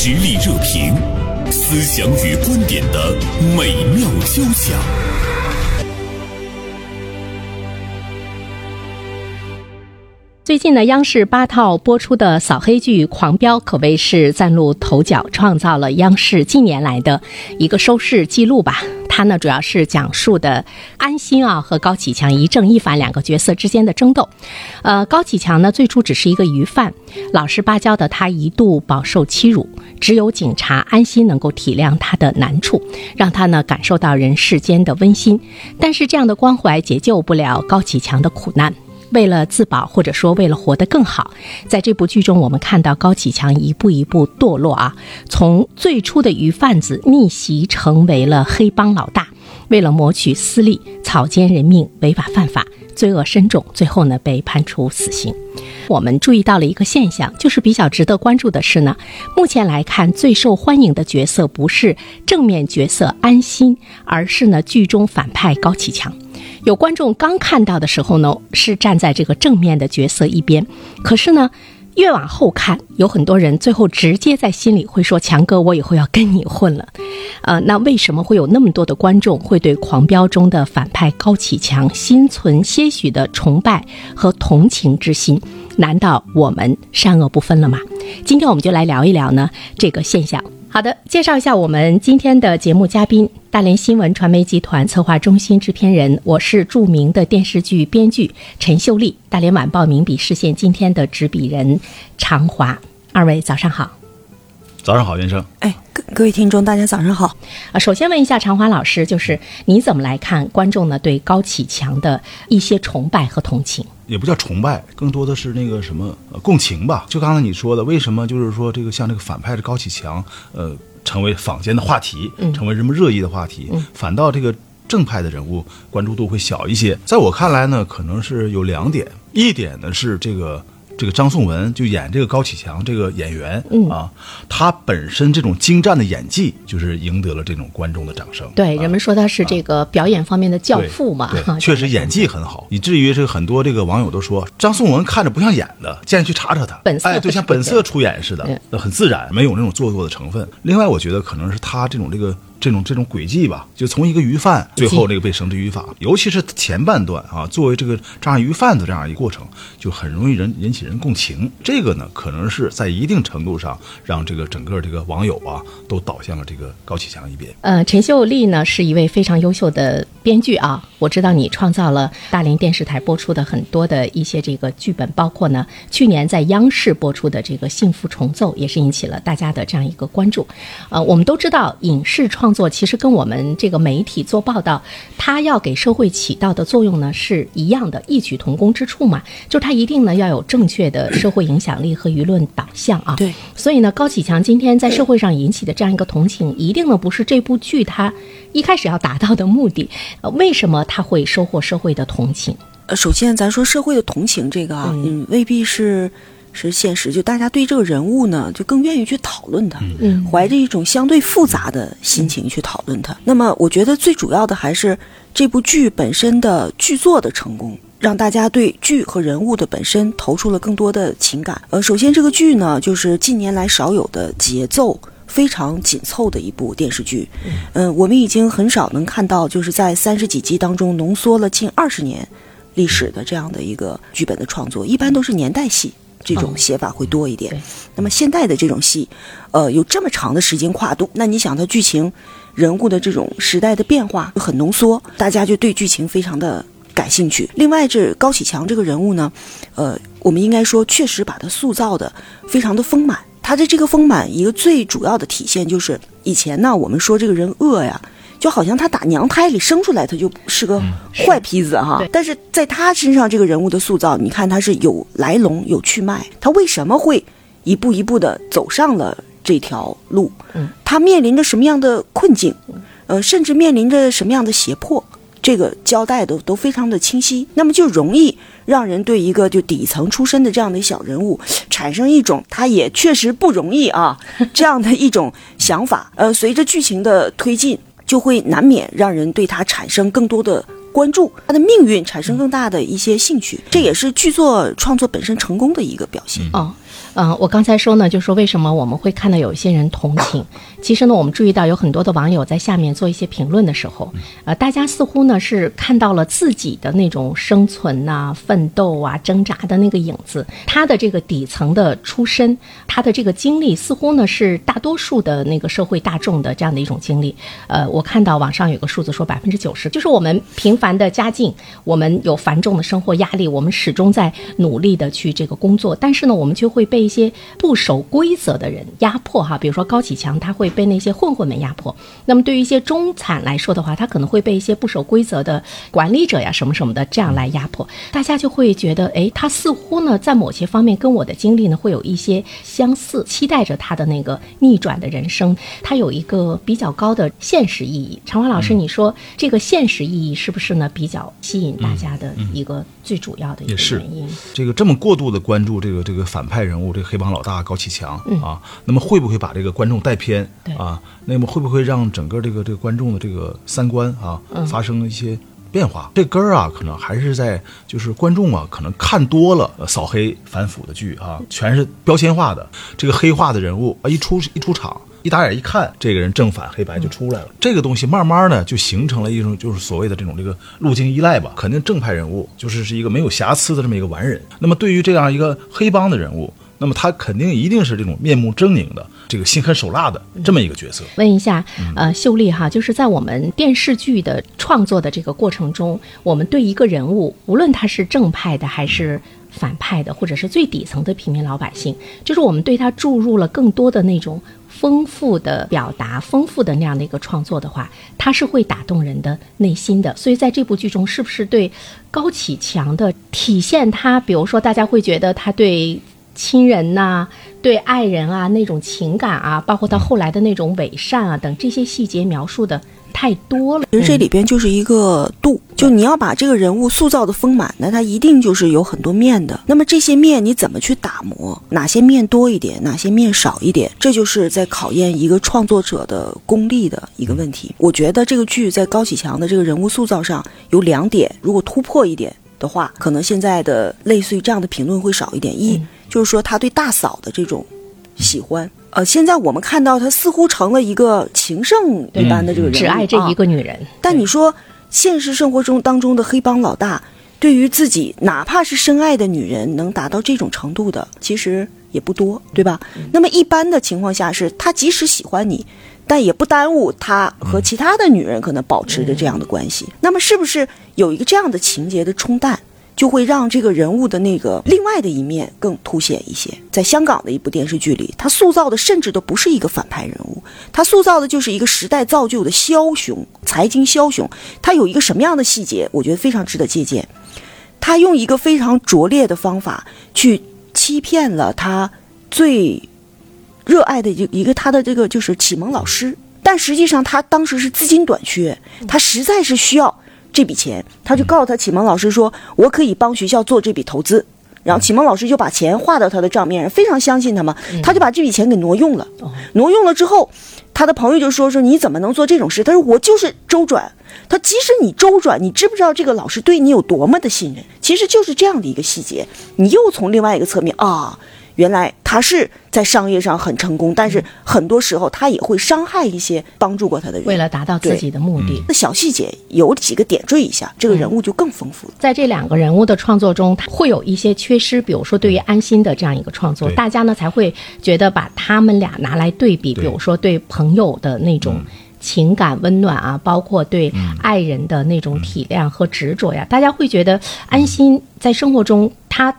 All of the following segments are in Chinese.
实力热评，思想与观点的美妙交响。最近的，央视八套播出的扫黑剧《狂飙》可谓是崭露头角，创造了央视近年来的一个收视记录吧。它呢，主要是讲述的安心啊和高启强一正一反两个角色之间的争斗。呃，高启强呢，最初只是一个鱼贩，老实巴交的他一度饱受欺辱，只有警察安心能够体谅他的难处，让他呢感受到人世间的温馨。但是这样的关怀解救不了高启强的苦难。为了自保，或者说为了活得更好，在这部剧中，我们看到高启强一步一步堕落啊，从最初的鱼贩子逆袭成为了黑帮老大，为了谋取私利，草菅人命，违法犯法，罪恶深重，最后呢被判处死刑。我们注意到了一个现象，就是比较值得关注的是呢，目前来看最受欢迎的角色不是正面角色安心，而是呢剧中反派高启强。有观众刚看到的时候呢，是站在这个正面的角色一边，可是呢，越往后看，有很多人最后直接在心里会说：“强哥，我以后要跟你混了。”呃，那为什么会有那么多的观众会对《狂飙》中的反派高启强心存些许的崇拜和同情之心？难道我们善恶不分了吗？今天我们就来聊一聊呢这个现象。好的，介绍一下我们今天的节目嘉宾，大连新闻传媒集团策划中心制片人，我是著名的电视剧编剧陈秀丽，大连晚报名笔视线今天的执笔人常华，二位早上好。早上好，袁生。哎，各各位听众，大家早上好。啊，首先问一下常华老师，就是你怎么来看观众呢对高启强的一些崇拜和同情？也不叫崇拜，更多的是那个什么呃共情吧。就刚才你说的，为什么就是说这个像这个反派的高启强，呃，成为坊间的话题，成为人们热议的话题，反倒这个正派的人物关注度会小一些。在我看来呢，可能是有两点，一点呢是这个。这个张颂文就演这个高启强这个演员啊，他本身这种精湛的演技，就是赢得了这种观众的掌声。对，人们说他是这个表演方面的教父嘛，对，确实演技很好，以至于这个很多这个网友都说张颂文看着不像演的，建议去查查他，哎，就像本色出演似的，很自然，没有那种做作的成分。另外，我觉得可能是他这种这个。这种这种轨迹吧，就从一个鱼贩，最后这个被绳之于法，尤其是前半段啊，作为这个这样鱼贩子这样一个过程，就很容易人引起人共情。这个呢，可能是在一定程度上让这个整个这个网友啊，都倒向了这个高启强一边。呃，陈秀丽呢是一位非常优秀的编剧啊，我知道你创造了大连电视台播出的很多的一些这个剧本，包括呢去年在央视播出的这个《幸福重奏》，也是引起了大家的这样一个关注。呃，我们都知道影视创创作其实跟我们这个媒体做报道，它要给社会起到的作用呢是一样的，异曲同工之处嘛。就是它一定呢要有正确的社会影响力和舆论导向啊。对，所以呢，高启强今天在社会上引起的这样一个同情，一定呢不是这部剧它一开始要达到的目的。呃，为什么他会收获社会的同情？呃，首先咱说社会的同情这个啊，嗯，未必是。是现实，就大家对这个人物呢，就更愿意去讨论他，嗯，怀着一种相对复杂的心情去讨论他。那么，我觉得最主要的还是这部剧本身的剧作的成功，让大家对剧和人物的本身投出了更多的情感。呃，首先这个剧呢，就是近年来少有的节奏非常紧凑的一部电视剧。嗯，我们已经很少能看到，就是在三十几集当中浓缩了近二十年历史的这样的一个剧本的创作，一般都是年代戏。这种写法会多一点。那么现代的这种戏，呃，有这么长的时间跨度，那你想它剧情、人物的这种时代的变化很浓缩，大家就对剧情非常的感兴趣。另外，这高启强这个人物呢，呃，我们应该说确实把他塑造的非常的丰满。他的这个丰满，一个最主要的体现就是以前呢，我们说这个人恶呀。就好像他打娘胎里生出来，他就是个坏坯子哈。但是在他身上，这个人物的塑造，你看他是有来龙有去脉，他为什么会一步一步的走上了这条路？嗯，他面临着什么样的困境？呃，甚至面临着什么样的胁迫？这个交代都都非常的清晰。那么就容易让人对一个就底层出身的这样的小人物产生一种他也确实不容易啊 这样的一种想法。呃，随着剧情的推进。就会难免让人对他产生更多的关注，他的命运产生更大的一些兴趣，这也是剧作创作本身成功的一个表现。哦，嗯，我刚才说呢，就说为什么我们会看到有一些人同情？其实呢，我们注意到有很多的网友在下面做一些评论的时候，呃，大家似乎呢是看到了自己的那种生存呐、奋斗啊、挣扎的那个影子。他的这个底层的出身，他的这个经历，似乎呢是大多数的那个社会大众的这样的一种经历。呃，我看到网上有个数字说百分之九十，就是我们平凡的家境，我们有繁重的生活压力，我们始终在努力的去这个工作，但是呢，我们就会被。一些不守规则的人压迫哈，比如说高启强，他会被那些混混们压迫。那么对于一些中产来说的话，他可能会被一些不守规则的管理者呀什么什么的这样来压迫。大家就会觉得，哎，他似乎呢在某些方面跟我的经历呢会有一些相似，期待着他的那个逆转的人生，他有一个比较高的现实意义。常华老师，你说这个现实意义是不是呢比较吸引大家的一个最主要的一个原因？这个这么过度的关注这个这个反派人物。这个黑帮老大高启强啊，那么会不会把这个观众带偏啊？那么会不会让整个这个这个观众的这个三观啊发生一些变化？这根儿啊，可能还是在就是观众啊，可能看多了扫黑反腐的剧啊，全是标签化的这个黑化的人物啊，一出一出场，一打眼一看，这个人正反黑白就出来了。这个东西慢慢呢，就形成了一种就是所谓的这种这个路径依赖吧。肯定正派人物就是是一个没有瑕疵的这么一个完人。那么对于这样一个黑帮的人物。那么他肯定一定是这种面目狰狞的，这个心狠手辣的这么一个角色。问一下，呃，秀丽哈，就是在我们电视剧的创作的这个过程中，我们对一个人物，无论他是正派的还是反派的，或者是最底层的平民老百姓，就是我们对他注入了更多的那种丰富的表达、丰富的那样的一个创作的话，他是会打动人的内心的。所以在这部剧中，是不是对高启强的体现，他比如说大家会觉得他对。亲人呐，对爱人啊那种情感啊，包括他后来的那种伪善啊等这些细节描述的太多了。其实这里边就是一个度，就你要把这个人物塑造的丰满，那他一定就是有很多面的。那么这些面你怎么去打磨？哪些面多一点，哪些面少一点？这就是在考验一个创作者的功力的一个问题。我觉得这个剧在高启强的这个人物塑造上有两点，如果突破一点的话，可能现在的类似于这样的评论会少一点。一就是说，他对大嫂的这种喜欢，呃，现在我们看到他似乎成了一个情圣一般的这个人，只爱这一个女人。但你说，现实生活中当中的黑帮老大，对于自己哪怕是深爱的女人，能达到这种程度的，其实也不多，对吧？那么一般的情况下，是他即使喜欢你，但也不耽误他和其他的女人可能保持着这样的关系。那么，是不是有一个这样的情节的冲淡？就会让这个人物的那个另外的一面更凸显一些。在香港的一部电视剧里，他塑造的甚至都不是一个反派人物，他塑造的就是一个时代造就的枭雄，财经枭雄。他有一个什么样的细节，我觉得非常值得借鉴。他用一个非常拙劣的方法去欺骗了他最热爱的一一个他的这个就是启蒙老师，但实际上他当时是资金短缺，他实在是需要。这笔钱，他就告诉他启蒙老师说：“我可以帮学校做这笔投资。”然后启蒙老师就把钱划到他的账面上，非常相信他嘛，他就把这笔钱给挪用了。挪用了之后，他的朋友就说：“说你怎么能做这种事？”他说：“我就是周转。”他即使你周转，你知不知道这个老师对你有多么的信任？其实就是这样的一个细节，你又从另外一个侧面啊。原来他是在商业上很成功，但是很多时候他也会伤害一些帮助过他的人，为了达到自己的目的。那小细节有几个点缀一下，这个人物就更丰富。了。在这两个人物的创作中，会有一些缺失，比如说对于安心的这样一个创作，大家呢才会觉得把他们俩拿来对比，比如说对朋友的那种情感温暖啊，包括对爱人的那种体谅和执着呀，大家会觉得安心在生活中他。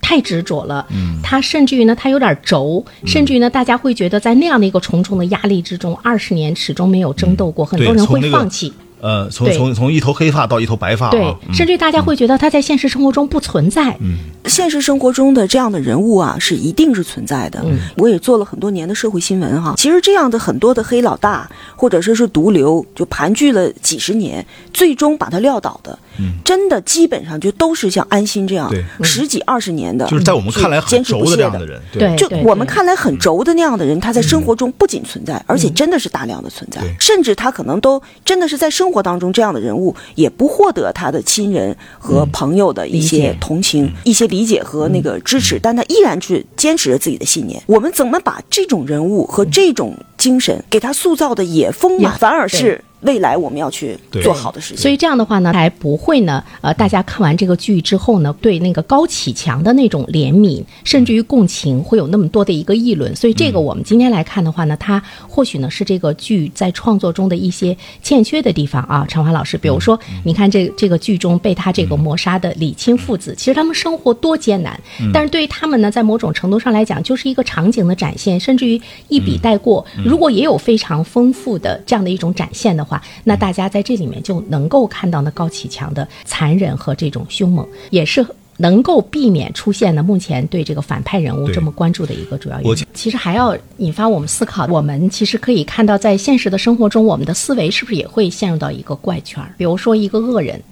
太执着了，他甚至于呢，他有点轴，甚至于呢，大家会觉得在那样的一个重重的压力之中，二十年始终没有争斗过，很多人会放弃。呃，从从从一头黑发到一头白发，对，甚至大家会觉得他在现实生活中不存在。嗯，现实生活中的这样的人物啊，是一定是存在的。嗯，我也做了很多年的社会新闻哈。其实这样的很多的黑老大，或者说是毒瘤，就盘踞了几十年，最终把他撂倒的，嗯，真的基本上就都是像安心这样十几二十年的，就是在我们看来很轴的这样的人。对，就我们看来很轴的那样的人，他在生活中不仅存在，而且真的是大量的存在，甚至他可能都真的是在生生活当中这样的人物也不获得他的亲人和朋友的一些同情、一些理解和那个支持，但他依然去坚持着自己的信念。我们怎么把这种人物和这种精神给他塑造的也丰满，反而是？未来我们要去做好的事情，所以这样的话呢，才不会呢，呃，大家看完这个剧之后呢，对那个高启强的那种怜悯，甚至于共情，会有那么多的一个议论。所以这个我们今天来看的话呢，它或许呢是这个剧在创作中的一些欠缺的地方啊。陈华老师，比如说，你看这这个剧中被他这个谋杀的李青父子，其实他们生活多艰难，但是对于他们呢，在某种程度上来讲，就是一个场景的展现，甚至于一笔带过。如果也有非常丰富的这样的一种展现的。话，那大家在这里面就能够看到那高启强的残忍和这种凶猛，也是能够避免出现的目前对这个反派人物这么关注的一个主要原因。其实还要引发我们思考，我们其实可以看到，在现实的生活中，我们的思维是不是也会陷入到一个怪圈？比如说一个恶人，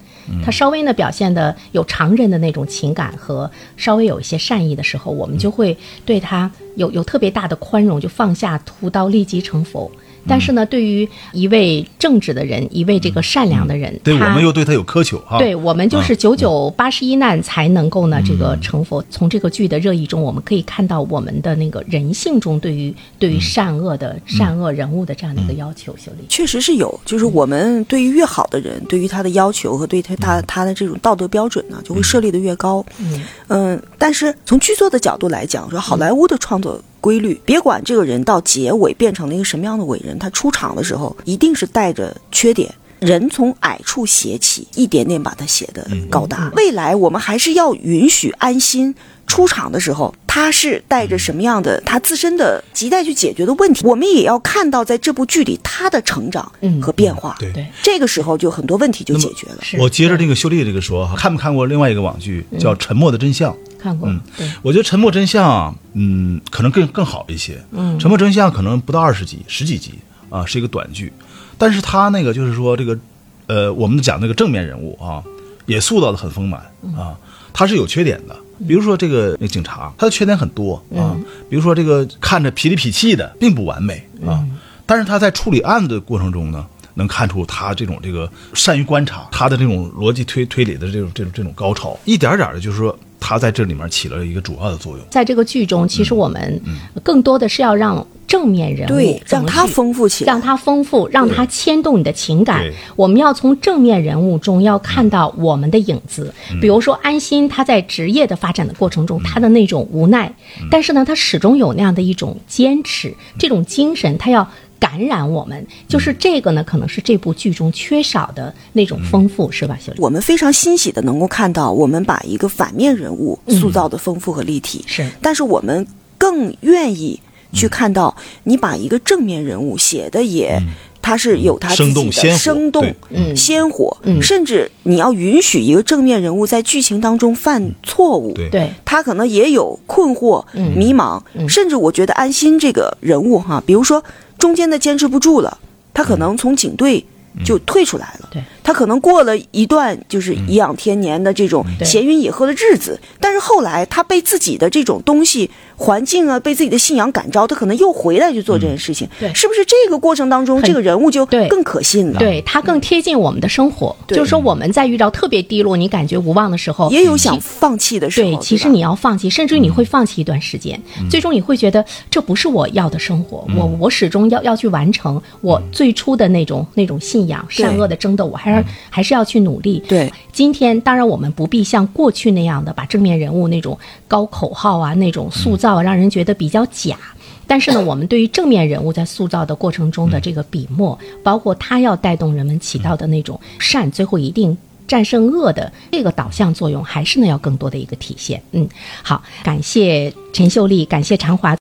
他稍微呢表现的有常人的那种情感和稍微有一些善意的时候，我们就会对他有有特别大的宽容，就放下屠刀立即成佛。但是呢，对于一位正直的人，一位这个善良的人，对我们又对他有苛求哈。对我们就是九九八十一难才能够呢这个成佛。从这个剧的热议中，我们可以看到我们的那个人性中对于对于善恶的善恶人物的这样的一个要求。确实是有，就是我们对于越好的人，对于他的要求和对他他他的这种道德标准呢，就会设立的越高。嗯嗯，但是从剧作的角度来讲，说好莱坞的创作。规律，别管这个人到结尾变成了一个什么样的伟人，他出场的时候一定是带着缺点。人从矮处写起，一点点把他写的高大。未来我们还是要允许安心出场的时候，他是带着什么样的他自身的亟待去解决的问题，我们也要看到在这部剧里他的成长和变化。对，这个时候就很多问题就解决了。我接着这个秀丽这个说，看没看过另外一个网剧叫《沉默的真相》？看过，嗯，我觉得《沉默真相》嗯，可能更更好一些。嗯，《沉默真相》可能不到二十集，十几集啊，是一个短剧。但是他那个就是说这个，呃，我们讲那个正面人物啊，也塑造的很丰满啊。他是有缺点的，比如说这个那警察，他的缺点很多啊。比如说这个看着痞里痞气的，并不完美啊。但是他在处理案子的过程中呢，能看出他这种这个善于观察，他的这种逻辑推推理的这种这种这种高潮，一点点的，就是说。他在这里面起了一个主要的作用。在这个剧中，其实我们更多的是要让正面人物让他丰富起来，让他丰富，让他牵动你的情感。我们要从正面人物中要看到我们的影子。比如说安心，他在职业的发展的过程中，他的那种无奈，但是呢，他始终有那样的一种坚持，这种精神，他要。感染我们，就是这个呢，可能是这部剧中缺少的那种丰富，是吧？我们非常欣喜的能够看到，我们把一个反面人物塑造的丰富和立体，是。但是我们更愿意去看到你把一个正面人物写的也，他是有他自己的生动、鲜活，甚至你要允许一个正面人物在剧情当中犯错误，对，他可能也有困惑、迷茫，甚至我觉得安心这个人物哈，比如说。中间的坚持不住了，他可能从警队就退出来了。对。他可能过了一段就是颐养天年的这种闲云野鹤的日子，但是后来他被自己的这种东西、环境啊，被自己的信仰感召，他可能又回来去做这件事情。对，是不是这个过程当中，这个人物就更可信了？对他更贴近我们的生活。就是说，我们在遇到特别低落、你感觉无望的时候，也有想放弃的时候。对，其实你要放弃，甚至你会放弃一段时间，最终你会觉得这不是我要的生活。我我始终要要去完成我最初的那种那种信仰，善恶的争斗，我还是还是要去。努力对，今天当然我们不必像过去那样的把正面人物那种高口号啊那种塑造让人觉得比较假，但是呢，我们对于正面人物在塑造的过程中的这个笔墨，包括他要带动人们起到的那种善，最后一定战胜恶的这个导向作用，还是呢要更多的一个体现。嗯，好，感谢陈秀丽，感谢常华。